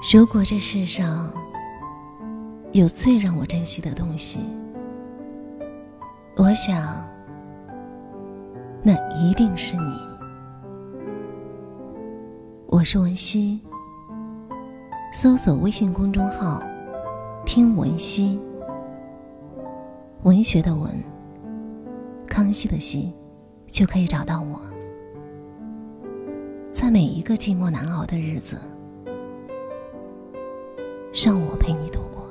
如果这世上有最让我珍惜的东西，我想，那一定是你。我是文熙，搜索微信公众号“听文熙”，文学的文，康熙的熙，就可以找到我。在每一个寂寞难熬的日子。让我陪你度过。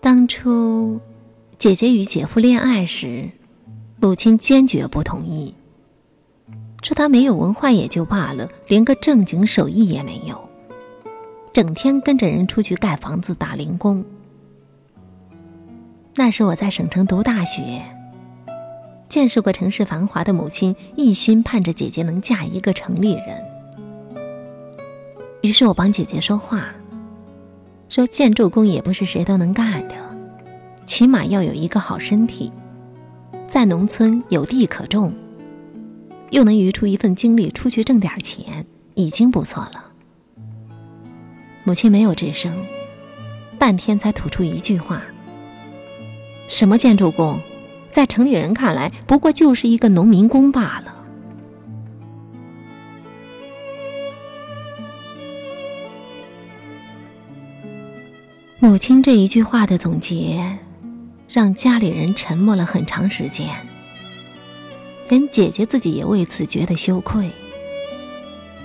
当初，姐姐与姐夫恋爱时。母亲坚决不同意，说他没有文化也就罢了，连个正经手艺也没有，整天跟着人出去盖房子打零工。那时我在省城读大学，见识过城市繁华的母亲一心盼着姐姐能嫁一个城里人。于是我帮姐姐说话，说建筑工也不是谁都能干的，起码要有一个好身体。在农村有地可种，又能余出一份精力出去挣点钱，已经不错了。母亲没有吱声，半天才吐出一句话：“什么建筑工，在城里人看来，不过就是一个农民工罢了。”母亲这一句话的总结。让家里人沉默了很长时间，连姐姐自己也为此觉得羞愧。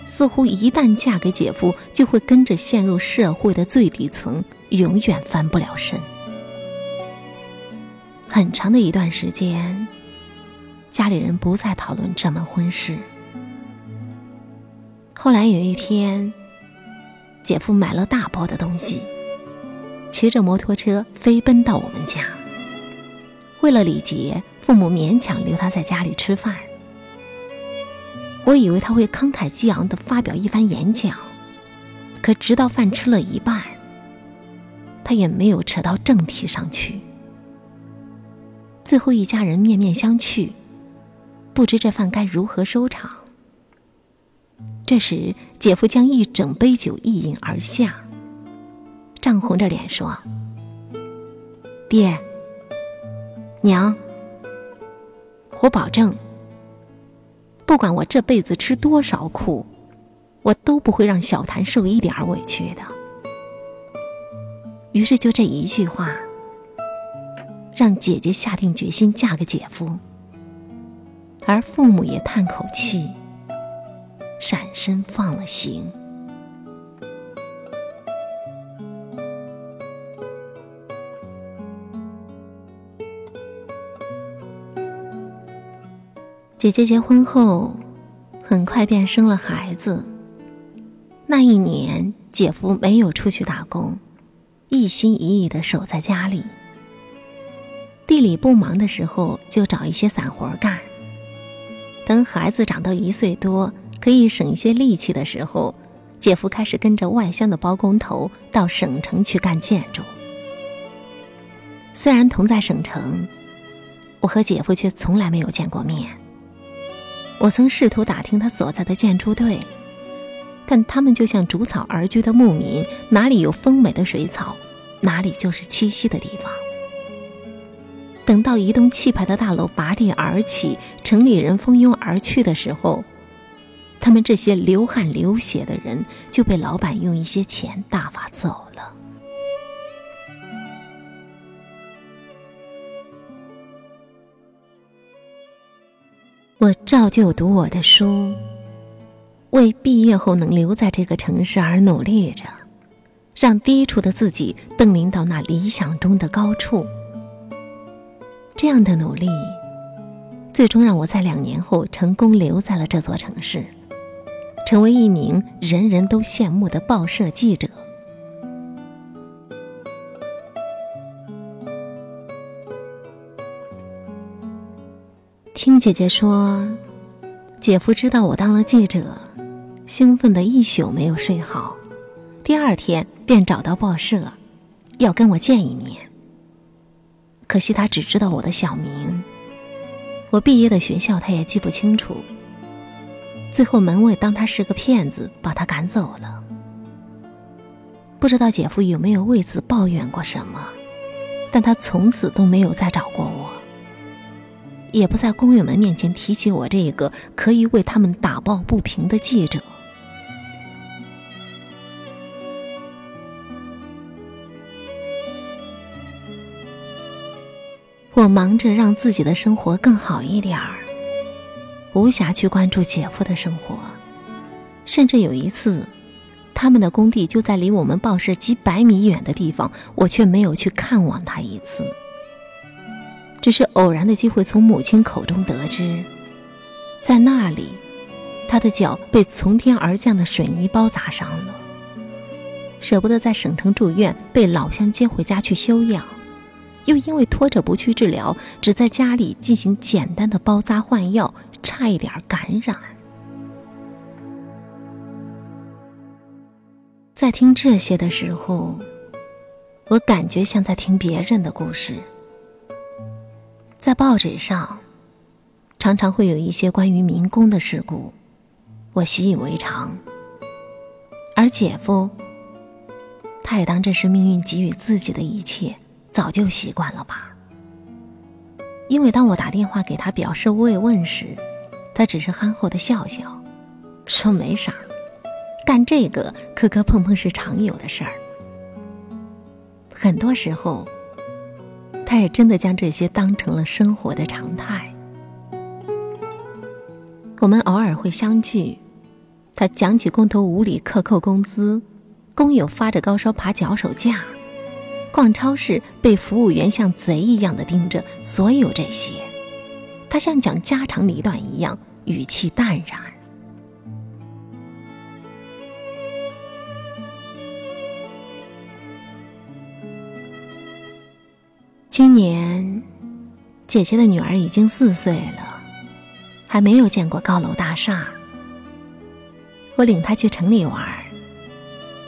似乎一旦嫁给姐夫，就会跟着陷入社会的最底层，永远翻不了身。很长的一段时间，家里人不再讨论这门婚事。后来有一天，姐夫买了大包的东西，骑着摩托车飞奔到我们家。为了礼节，父母勉强留他在家里吃饭。我以为他会慷慨激昂地发表一番演讲，可直到饭吃了一半，他也没有扯到正题上去。最后一家人面面相觑，不知这饭该如何收场。这时，姐夫将一整杯酒一饮而下，涨红着脸说：“爹。”娘，我保证，不管我这辈子吃多少苦，我都不会让小谭受一点委屈的。于是，就这一句话，让姐姐下定决心嫁给姐夫，而父母也叹口气，闪身放了行。姐姐结婚后，很快便生了孩子。那一年，姐夫没有出去打工，一心一意的守在家里。地里不忙的时候，就找一些散活干。等孩子长到一岁多，可以省一些力气的时候，姐夫开始跟着外乡的包工头到省城去干建筑。虽然同在省城，我和姐夫却从来没有见过面。我曾试图打听他所在的建筑队，但他们就像逐草而居的牧民，哪里有丰美的水草，哪里就是栖息的地方。等到一栋气派的大楼拔地而起，城里人蜂拥而去的时候，他们这些流汗流血的人就被老板用一些钱大发走了。我照旧读我的书，为毕业后能留在这个城市而努力着，让低处的自己登临到那理想中的高处。这样的努力，最终让我在两年后成功留在了这座城市，成为一名人人都羡慕的报社记者。听姐姐说，姐夫知道我当了记者，兴奋的一宿没有睡好，第二天便找到报社，要跟我见一面。可惜他只知道我的小名，我毕业的学校他也记不清楚。最后门卫当他是个骗子，把他赶走了。不知道姐夫有没有为此抱怨过什么，但他从此都没有再找过我，也不在工友们面前提起我这个可以为他们打抱不平的记者。我忙着让自己的生活更好一点儿，无暇去关注姐夫的生活。甚至有一次，他们的工地就在离我们报社几百米远的地方，我却没有去看望他一次。只是偶然的机会从母亲口中得知，在那里，他的脚被从天而降的水泥包砸伤了，舍不得在省城住院，被老乡接回家去休养。又因为拖着不去治疗，只在家里进行简单的包扎换药，差一点感染。在听这些的时候，我感觉像在听别人的故事。在报纸上，常常会有一些关于民工的事故，我习以为常。而姐夫，他也当这是命运给予自己的一切。早就习惯了吧。因为当我打电话给他表示慰问时，他只是憨厚的笑笑，说没啥，干这个磕磕碰碰是常有的事儿。很多时候，他也真的将这些当成了生活的常态。我们偶尔会相聚，他讲起工头无理克扣工资，工友发着高烧爬脚手架。逛超市被服务员像贼一样的盯着，所有这些，他像讲家长里短一样，语气淡然。今年，姐姐的女儿已经四岁了，还没有见过高楼大厦。我领她去城里玩。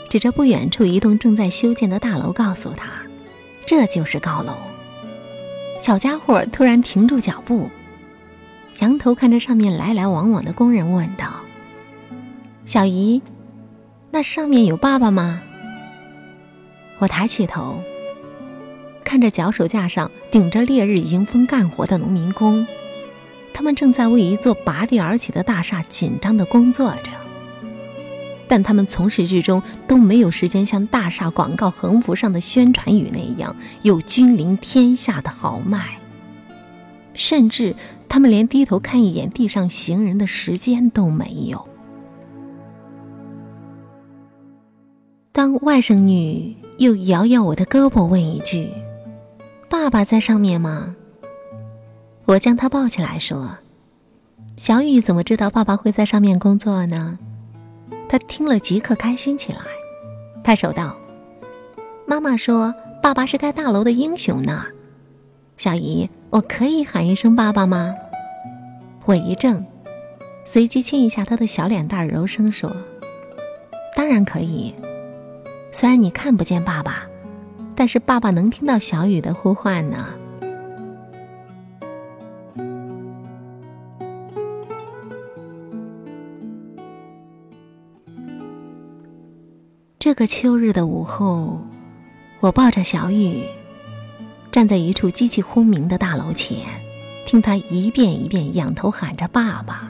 指着不远处一栋正在修建的大楼，告诉她：“这就是高楼。”小家伙突然停住脚步，仰头看着上面来来往往的工人，问道：“小姨，那上面有爸爸吗？”我抬起头，看着脚手架上顶着烈日迎风干活的农民工，他们正在为一座拔地而起的大厦紧张地工作着。但他们从始至终都没有时间像大厦广告横幅上的宣传语那样有君临天下的豪迈，甚至他们连低头看一眼地上行人的时间都没有。当外甥女又摇摇我的胳膊，问一句：“爸爸在上面吗？”我将他抱起来说：“小雨怎么知道爸爸会在上面工作呢？”他听了即刻开心起来，拍手道：“妈妈说，爸爸是盖大楼的英雄呢。小姨，我可以喊一声爸爸吗？”我一怔，随即亲一下他的小脸蛋，柔声说：“当然可以。虽然你看不见爸爸，但是爸爸能听到小雨的呼唤呢。”这个秋日的午后，我抱着小雨，站在一处机器轰鸣的大楼前，听他一遍一遍仰头喊着“爸爸”。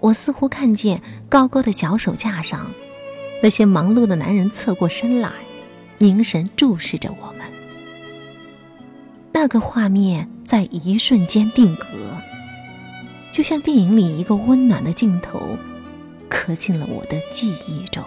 我似乎看见高高的脚手架上，那些忙碌的男人侧过身来，凝神注视着我们。那个画面在一瞬间定格，就像电影里一个温暖的镜头，刻进了我的记忆中。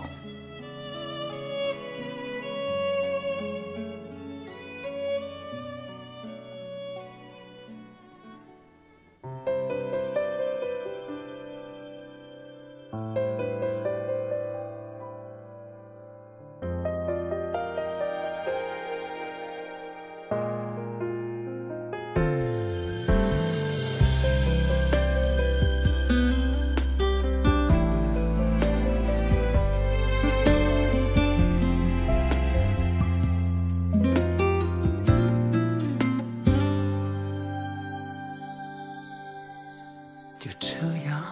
这样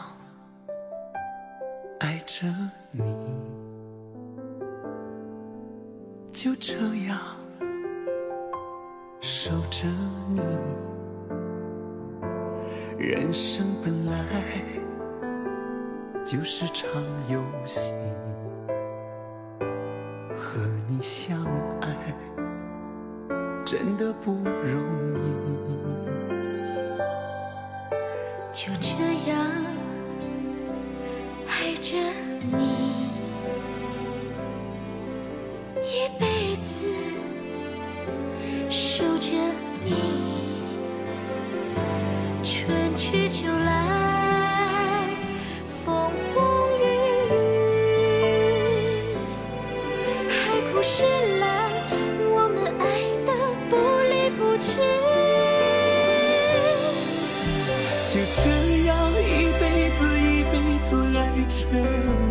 爱着你，就这样守着你。人生本来就是场游戏，和你相爱真的不容易。就这。不是来，我们爱的不离不弃，就这样一辈子一辈子爱着你。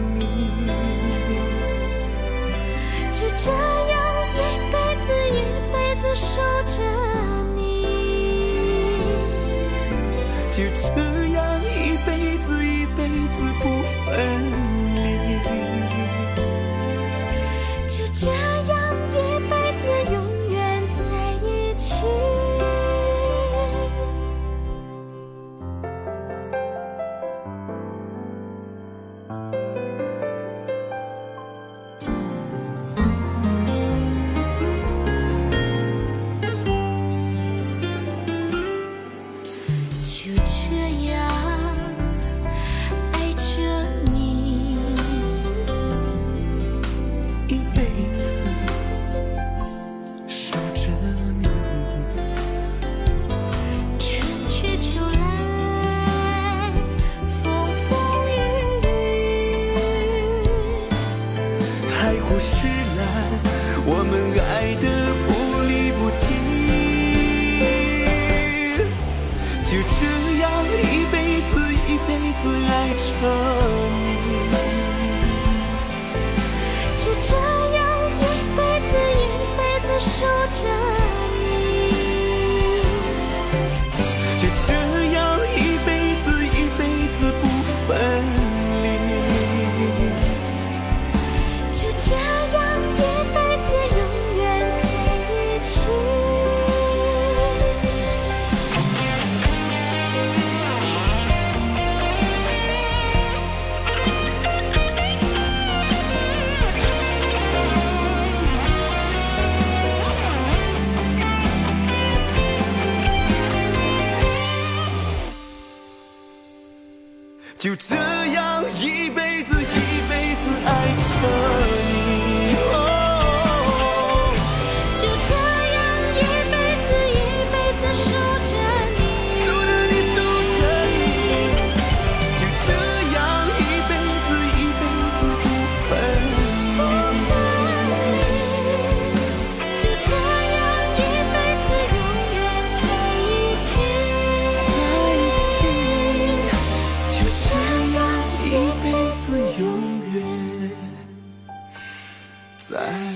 side.